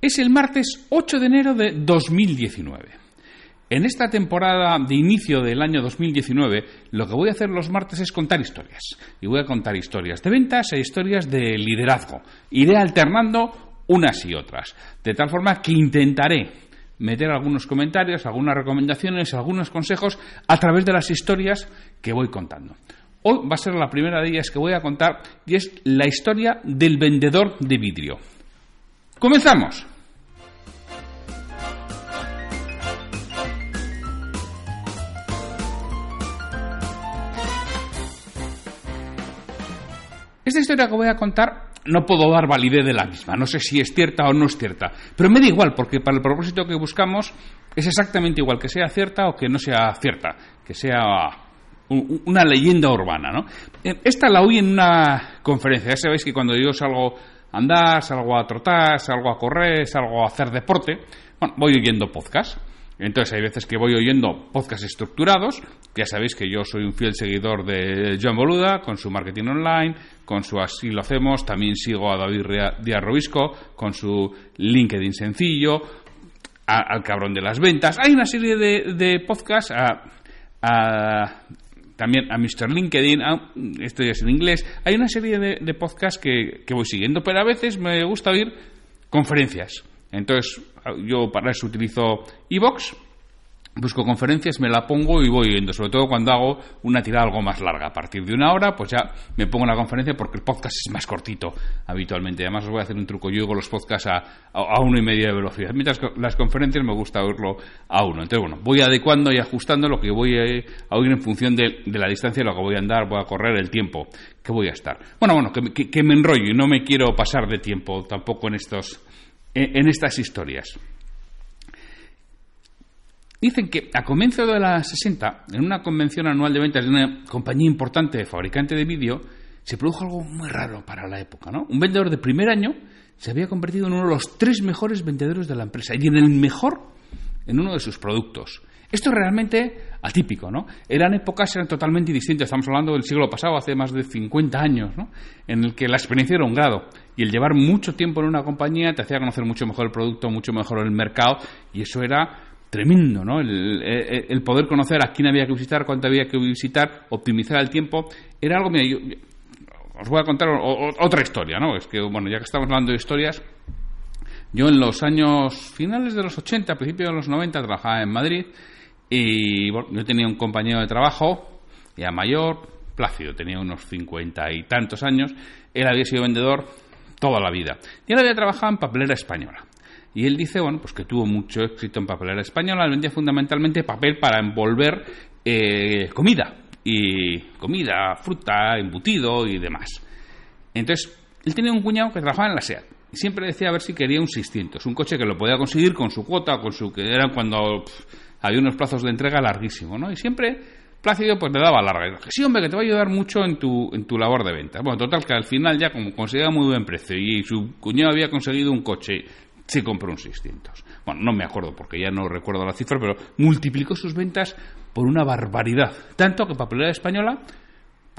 es el martes 8 de enero de 2019. En esta temporada de inicio del año 2019, lo que voy a hacer los martes es contar historias. Y voy a contar historias de ventas e historias de liderazgo. Iré alternando unas y otras. De tal forma que intentaré meter algunos comentarios, algunas recomendaciones, algunos consejos a través de las historias que voy contando. Hoy va a ser la primera de ellas que voy a contar y es la historia del vendedor de vidrio. Comenzamos. Esta historia que voy a contar no puedo dar validez de la misma, no sé si es cierta o no es cierta, pero me da igual porque para el propósito que buscamos es exactamente igual que sea cierta o que no sea cierta, que sea una leyenda urbana. ¿no? Esta la oí en una conferencia, ya sabéis que cuando yo salgo a andar, salgo a trotar, salgo a correr, salgo a hacer deporte, bueno, voy oyendo podcast. Entonces hay veces que voy oyendo podcasts estructurados, ya sabéis que yo soy un fiel seguidor de John Boluda con su marketing online, con su Así lo hacemos, también sigo a David Díaz Robisco con su LinkedIn sencillo, al cabrón de las ventas. Hay una serie de, podcasts también a Mr. LinkedIn, esto ya es en inglés. Hay una serie de, podcasts que, que voy siguiendo, pero a veces me gusta oír conferencias. Entonces, yo para eso utilizo iVox, busco conferencias, me la pongo y voy oyendo, sobre todo cuando hago una tirada algo más larga. A partir de una hora, pues ya me pongo la conferencia porque el podcast es más cortito habitualmente. Además, os voy a hacer un truco. Yo oigo los podcasts a, a, uno y medio de velocidad, mientras que las conferencias me gusta oírlo a uno. Entonces, bueno, voy adecuando y ajustando lo que voy a, oír en función de, la distancia, lo que voy a andar, voy a correr, el tiempo que voy a estar. Bueno, bueno, que, que me enrollo y no me quiero pasar de tiempo tampoco en estos en estas historias. Dicen que a comienzo de la 60, en una convención anual de ventas de una compañía importante de fabricante de vídeo, se produjo algo muy raro para la época. ¿no? Un vendedor de primer año se había convertido en uno de los tres mejores vendedores de la empresa y en el mejor en uno de sus productos. Esto es realmente atípico, ¿no? Eran épocas eran totalmente distintas. Estamos hablando del siglo pasado, hace más de 50 años, ¿no? En el que la experiencia era un grado y el llevar mucho tiempo en una compañía te hacía conocer mucho mejor el producto, mucho mejor el mercado y eso era tremendo, ¿no? El, poder conocer a quién había que visitar, cuánto había que visitar, optimizar el tiempo, era algo, mira, yo, os voy a contar otra historia, ¿no? Es que, bueno, ya que estamos hablando de historias, yo en los años finales de los 80, principios de los 90, trabajaba en Madrid y bueno, yo tenía un compañero de trabajo, ya mayor, plácido, tenía unos cincuenta y tantos años. Él había sido vendedor toda la vida. Y él había trabajado en papelera española. Y él dice, bueno, pues que tuvo mucho éxito en papelera española. Vendía fundamentalmente papel para envolver eh, comida. Y comida, fruta, embutido y demás. Entonces, él tenía un cuñado que trabajaba en la SEAT. Y siempre decía a ver si quería un 600, un coche que lo podía conseguir con su cuota, con su que era cuando había unos plazos de entrega larguísimos, ¿no? Y siempre Plácido pues le daba larga. Y sí, hombre, que te va a ayudar mucho en tu, en tu labor de venta. Bueno, total, que al final ya como conseguía muy buen precio y su cuñado había conseguido un coche, se compró un 600. Bueno, no me acuerdo porque ya no recuerdo la cifra, pero multiplicó sus ventas por una barbaridad. Tanto que Papelera Española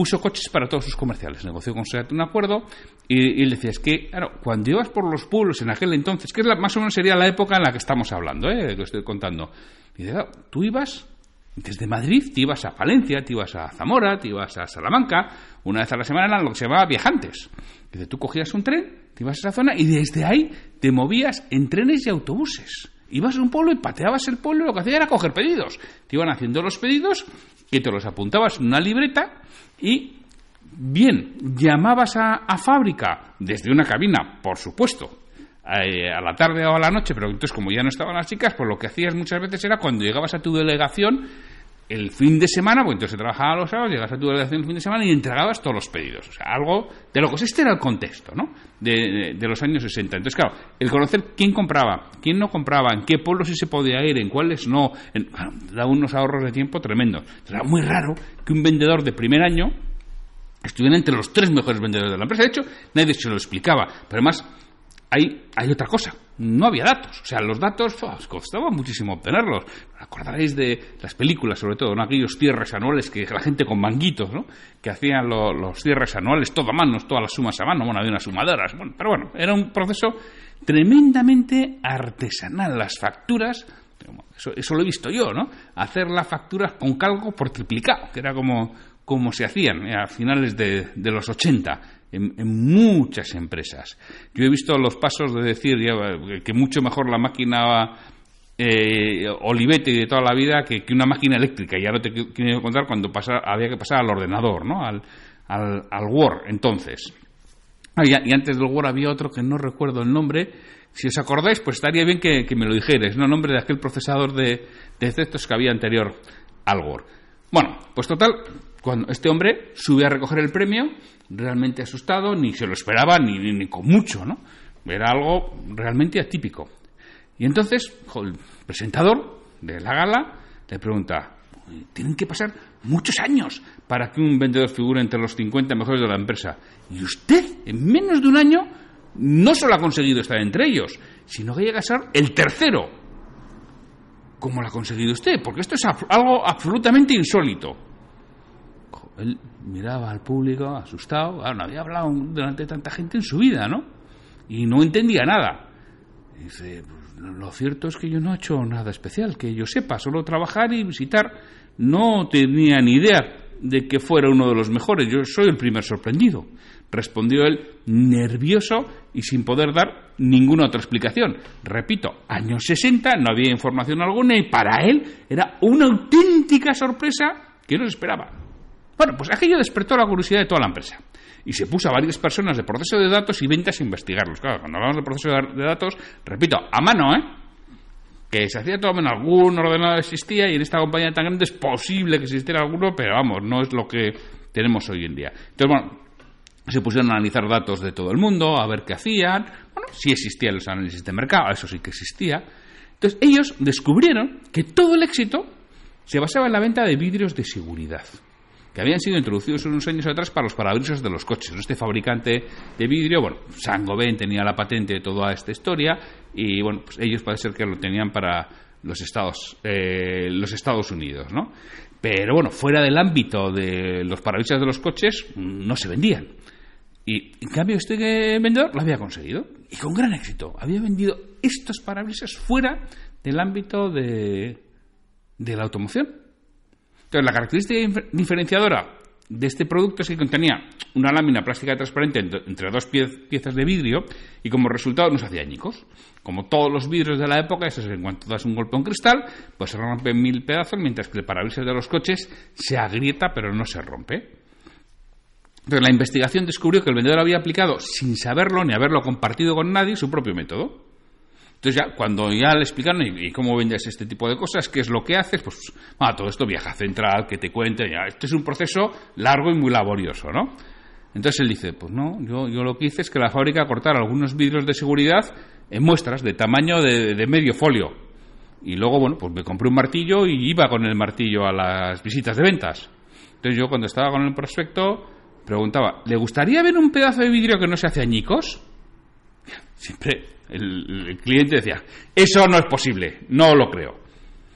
puso coches para todos sus comerciales. Negoció con SEAT un acuerdo y, él decía, es que, claro, cuando ibas por los pueblos en aquel entonces, que es la, más o menos sería la época en la que estamos hablando, ¿eh? que estoy contando, y dice, tú ibas desde Madrid, te ibas a Valencia, te ibas a Zamora, te ibas a Salamanca, una vez a la semana eran lo que se llamaba viajantes. Dice, tú cogías un tren, te ibas a esa zona y desde ahí te movías en trenes y autobuses. Ibas a un pueblo y pateabas el pueblo y lo que hacía era coger pedidos. Te iban haciendo los pedidos que te los apuntabas en una libreta y bien, llamabas a, fábrica desde una cabina, por supuesto, eh, a la tarde o a la noche, pero entonces como ya no estaban las chicas, pues lo que hacías muchas veces era cuando llegabas a tu delegación el fin de semana, pues entonces se trabajaba los sábados, llegabas a tu delegación el fin de semana y entregabas todos los pedidos. O sea, algo de lo que este era el contexto, ¿no? De, los años 60. Entonces, claro, el conocer quién compraba, quién no compraba, en qué pueblos sí se podía ir, en cuáles no, da unos ahorros de tiempo tremendos. Era muy raro que un vendedor de primer año estuviera entre los tres mejores vendedores de la empresa. De hecho, nadie se lo explicaba. Pero además, hay otra cosa. No había datos. O sea, los datos costaba muchísimo obtenerlos. Acordaréis de las películas, sobre todo, ¿no? aquellos cierres anuales que la gente con manguitos, ¿no? que hacían los cierres anuales, todo a mano, todas las sumas a mano. Bueno, había unas sumadoras. Bueno, pero bueno, era un proceso tremendamente artesanal. Las facturas eso, eso, lo he visto yo, ¿no? Hacer las facturas con calco por triplicado, que era como, como se hacían eh, a finales de, de los 80 en, muchas empresas. Yo he visto los pasos de decir que mucho mejor la máquina eh, Olivetti de toda la vida que, una máquina eléctrica. Y ahora te quiero contar cuando había que pasar al ordenador, ¿no? al, al, Word, entonces. Ah, y, antes del Word había otro que no recuerdo el nombre. Si os acordáis, pues estaría bien que, me lo dijerais, ¿no? El nombre de aquel procesador de, de que había anterior al Word. Bueno, pues total, cuando este hombre sube a recoger el premio, realmente asustado, ni se lo esperaba, ni, ni, con mucho, ¿no? Era algo realmente atípico. Y entonces, el presentador de la gala le pregunta, tienen que pasar muchos años para que un vendedor figure entre los 50 mejores de la empresa. Y usted, en menos de un año, no solo ha conseguido estar entre ellos, sino que llega a ser el tercero. ¿Cómo lo ha conseguido usted? Porque esto es algo absolutamente insólito. Él miraba al público asustado. no había hablado delante de tanta gente en su vida, ¿no? Y no entendía nada. dice, pues, lo cierto es que yo no he hecho nada especial, que yo sepa, solo trabajar y visitar. No tenía ni idea de que fuera uno de los mejores. Yo soy el primer sorprendido. Respondió él nervioso y sin poder dar ninguna otra explicación. Repito, años 60, no había información alguna y para él era una auténtica sorpresa que no se esperaba. Bueno, pues aquello despertó la curiosidad de toda la empresa y se puso a varias personas de proceso de datos y ventas a investigarlos. Claro, cuando hablamos de proceso de datos, repito, a mano, ¿eh? Que se hacía todo en algún ordenador existía y en esta compañía tan grande es posible que existiera alguno, pero vamos, no es lo que tenemos hoy en día. Entonces, bueno, se pusieron a analizar datos de todo el mundo, a ver qué hacían. Bueno, sí existían los análisis de mercado, eso sí que existía. Entonces, ellos descubrieron que todo el éxito se basaba en la venta de vidrios de seguridad que habían sido introducidos unos años atrás para los parabrisas de los coches. Este fabricante de vidrio, bueno, Saint-Gobain tenía la patente de toda esta historia y, bueno, pues ellos parece ser que lo tenían para los Estados, eh, los Estados Unidos, ¿no? Pero, bueno, fuera del ámbito de los parabrisas de los coches, no se vendían. Y, en cambio, este vendedor lo había conseguido y con gran éxito. Había vendido estos parabrisas fuera del ámbito de, de la automoción. Entonces, la característica diferenciadora de este producto es que contenía una lámina plástica transparente entre dos piezas de vidrio y como resultado no se hacía añicos. Como todos los vidrios de la época, eso es en cuanto das un golpe a un cristal, pues se rompe en mil pedazos, mientras que el parabrisas de los coches se agrieta pero no se rompe. Entonces la investigación descubrió que el vendedor había aplicado, sin saberlo ni haberlo compartido con nadie, su propio método. Entonces ya cuando ya le explicaron y, cómo vendes este tipo de cosas, qué es lo que haces, pues ah, todo esto viaja central, que te cuente, ya, este es un proceso largo y muy laborioso, ¿no? Entonces él dice, pues no, yo, yo lo que hice es que la fábrica cortara algunos vidrios de seguridad en muestras de tamaño de, de medio folio. Y luego, bueno, pues me compré un martillo y iba con el martillo a las visitas de ventas. Entonces yo cuando estaba con el prospecto preguntaba, ¿le gustaría ver un pedazo de vidrio que no se hace añicos? Siempre el, cliente decía, eso no es posible, no lo creo.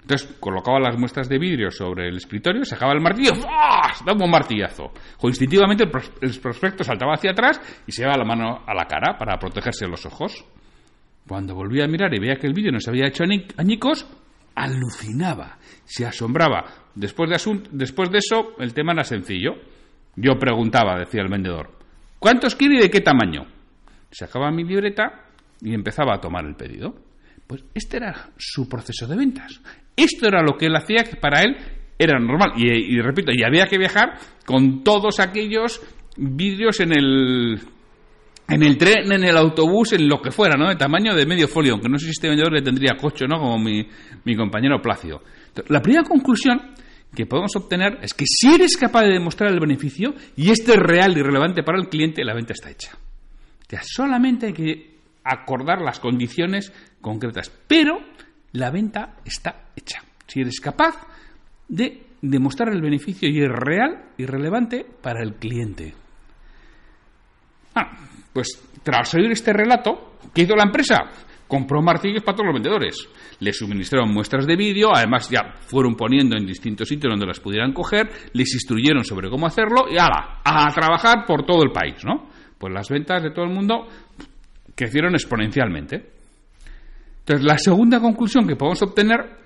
Entonces colocaba las muestras de vidrio sobre el escritorio, sacaba el martillo, ¡ah! daba un martillazo. O instintivamente el, prospecto saltaba hacia atrás y se llevaba la mano a la cara para protegerse los ojos. Cuando volvía a mirar y veía que el vidrio no se había hecho añicos, alucinaba, se asombraba. Después de, después de eso, el tema era sencillo. Yo preguntaba, decía el vendedor, ¿cuántos quiere y de qué tamaño? Sacaba mi libreta y empezaba a tomar el pedido. Pues este era su proceso de ventas. Esto era lo que él hacía, que para él era normal. Y, repito, y había que viajar con todos aquellos vídeos en el en el tren, en el autobús, en lo que fuera, ¿no? De tamaño de medio folio, aunque no sé si este vendedor le tendría coche, ¿no? Como mi, mi compañero Placio. La primera conclusión que podemos obtener es que si eres capaz de demostrar el beneficio y este es real y relevante para el cliente, la venta está hecha. O sea, solamente hay que acordar las condiciones concretas, pero la venta está hecha. Si eres capaz de demostrar el beneficio y es real y relevante para el cliente. Ah, pues tras oír este relato, ¿qué hizo la empresa? Compró martillos para todos los vendedores. Les suministraron muestras de vídeo, además ya fueron poniendo en distintos sitios donde las pudieran coger, les instruyeron sobre cómo hacerlo y ¡ala! a trabajar por todo el país, ¿no? Pues las ventas de todo el mundo crecieron exponencialmente. Entonces, la segunda conclusión que podemos obtener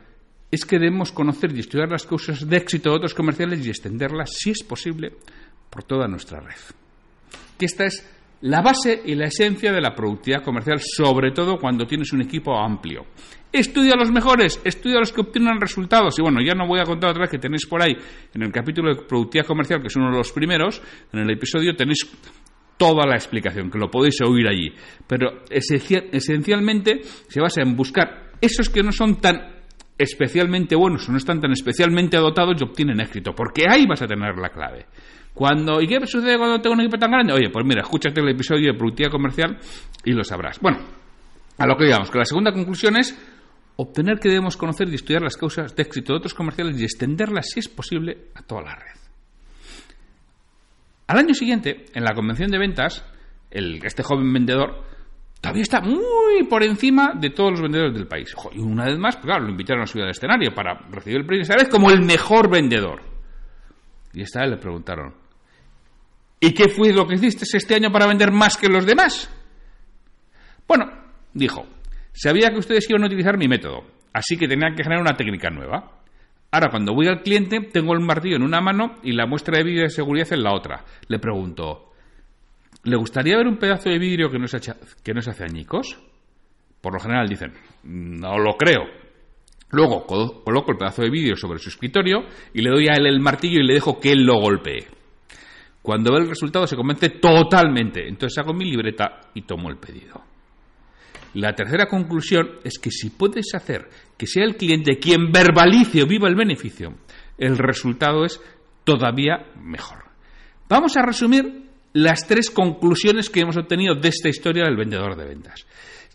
es que debemos conocer y estudiar las causas de éxito de otros comerciales y extenderlas, si es posible, por toda nuestra red. Que esta es la base y la esencia de la productividad comercial, sobre todo cuando tienes un equipo amplio. Estudia a los mejores, estudia a los que obtienen resultados. Y bueno, ya no voy a contar otra vez que tenéis por ahí en el capítulo de productividad comercial, que es uno de los primeros, en el episodio tenéis toda la explicación, que lo podéis oír allí. Pero esencialmente se basa en buscar esos que no son tan especialmente buenos o no están tan especialmente dotados y obtienen éxito, porque ahí vas a tener la clave. Cuando, ¿Y qué sucede cuando tengo un equipo tan grande? Oye, pues mira, escúchate el episodio de productividad comercial y lo sabrás. Bueno, a lo que digamos, que la segunda conclusión es obtener que debemos conocer y estudiar las causas de éxito de otros comerciales y extenderlas, si es posible, a toda la red. Al año siguiente, en la convención de ventas, este joven vendedor todavía está muy por encima de todos los vendedores del país. Y una vez más, pues claro, lo invitaron a subir al escenario para recibir el premio, esta vez como el mejor vendedor. Y esta vez le preguntaron, ¿y qué fue lo que hiciste este año para vender más que los demás? Bueno, dijo, sabía que ustedes iban a utilizar mi método, así que tenía que generar una técnica nueva. Ahora, cuando voy al cliente, tengo el martillo en una mano y la muestra de vídeo de seguridad en la otra. Le pregunto, ¿le gustaría ver un pedazo de vidrio que no se, que no se hace añicos? Por lo general dicen, no lo creo. Luego coloco el pedazo de vídeo sobre su escritorio y le doy a él el martillo y le dejo que él lo golpee. Cuando ve el resultado se convence totalmente. Entonces hago mi libreta y tomo el pedido. La tercera conclusión es que si puedes hacer que sea el cliente quien verbalice o viva el beneficio, el resultado es todavía mejor. Vamos a resumir las tres conclusiones que hemos obtenido de esta historia del vendedor de ventas.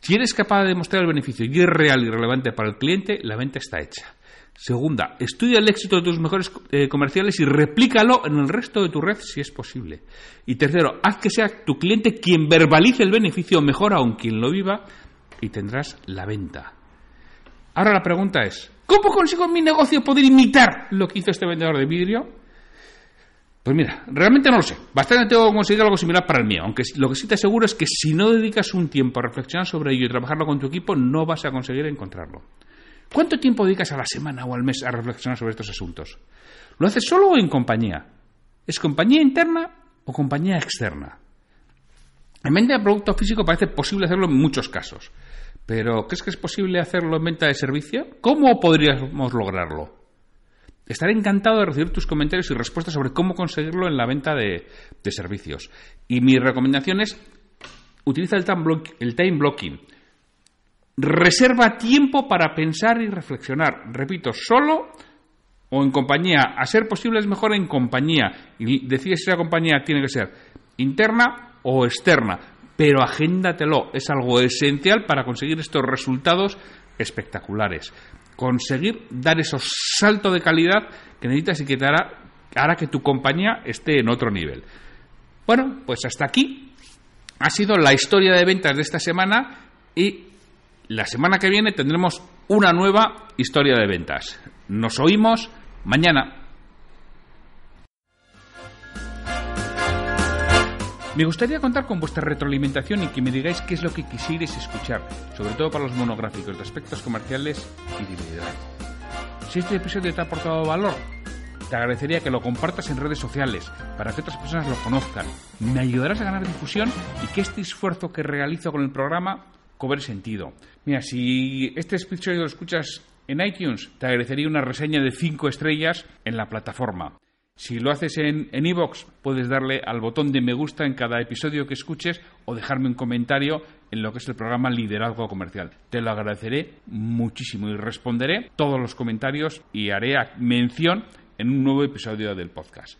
Si eres capaz de demostrar el beneficio y es real y relevante para el cliente, la venta está hecha. Segunda, estudia el éxito de tus mejores eh, comerciales y replícalo en el resto de tu red si es posible. Y tercero, haz que sea tu cliente quien verbalice el beneficio, mejor aún quien lo viva, y tendrás la venta. Ahora la pregunta es, ¿cómo consigo en mi negocio poder imitar lo que hizo este vendedor de vidrio? Pues mira, realmente no lo sé. Bastante tengo que conseguir algo similar para el mío, aunque lo que sí te aseguro es que si no dedicas un tiempo a reflexionar sobre ello y trabajarlo con tu equipo, no vas a conseguir encontrarlo. ¿Cuánto tiempo dedicas a la semana o al mes a reflexionar sobre estos asuntos? ¿Lo haces solo o en compañía? ¿Es compañía interna o compañía externa? En venta de producto físico parece posible hacerlo en muchos casos. Pero ¿crees que es posible hacerlo en venta de servicio? ¿Cómo podríamos lograrlo? Estaré encantado de recibir tus comentarios y respuestas sobre cómo conseguirlo en la venta de, servicios. Y mi recomendación es, utiliza el time, blocking. Reserva tiempo para pensar y reflexionar. Repito, solo o en compañía. A ser posible es mejor en compañía. Y decide si la compañía tiene que ser interna o externa, pero agéndatelo, es algo esencial para conseguir estos resultados espectaculares. Conseguir dar esos saltos de calidad que necesitas y que te hará, hará que tu compañía esté en otro nivel. Bueno, pues hasta aquí ha sido la historia de ventas de esta semana y la semana que viene tendremos una nueva historia de ventas. Nos oímos mañana. Me gustaría contar con vuestra retroalimentación y que me digáis qué es lo que quisierais escuchar, sobre todo para los monográficos de aspectos comerciales y de liderazgo. Si este episodio te ha aportado valor, te agradecería que lo compartas en redes sociales para que otras personas lo conozcan. Me ayudarás a ganar difusión y que este esfuerzo que realizo con el programa cobre sentido. Mira, si este episodio lo escuchas en iTunes, te agradecería una reseña de 5 estrellas en la plataforma. Si lo haces en iVoox, puedes darle al botón de me gusta en cada episodio que escuches o dejarme un comentario en lo que es el programa Liderazgo Comercial. Te lo agradeceré muchísimo y responderé todos los comentarios y haré mención en un nuevo episodio del podcast.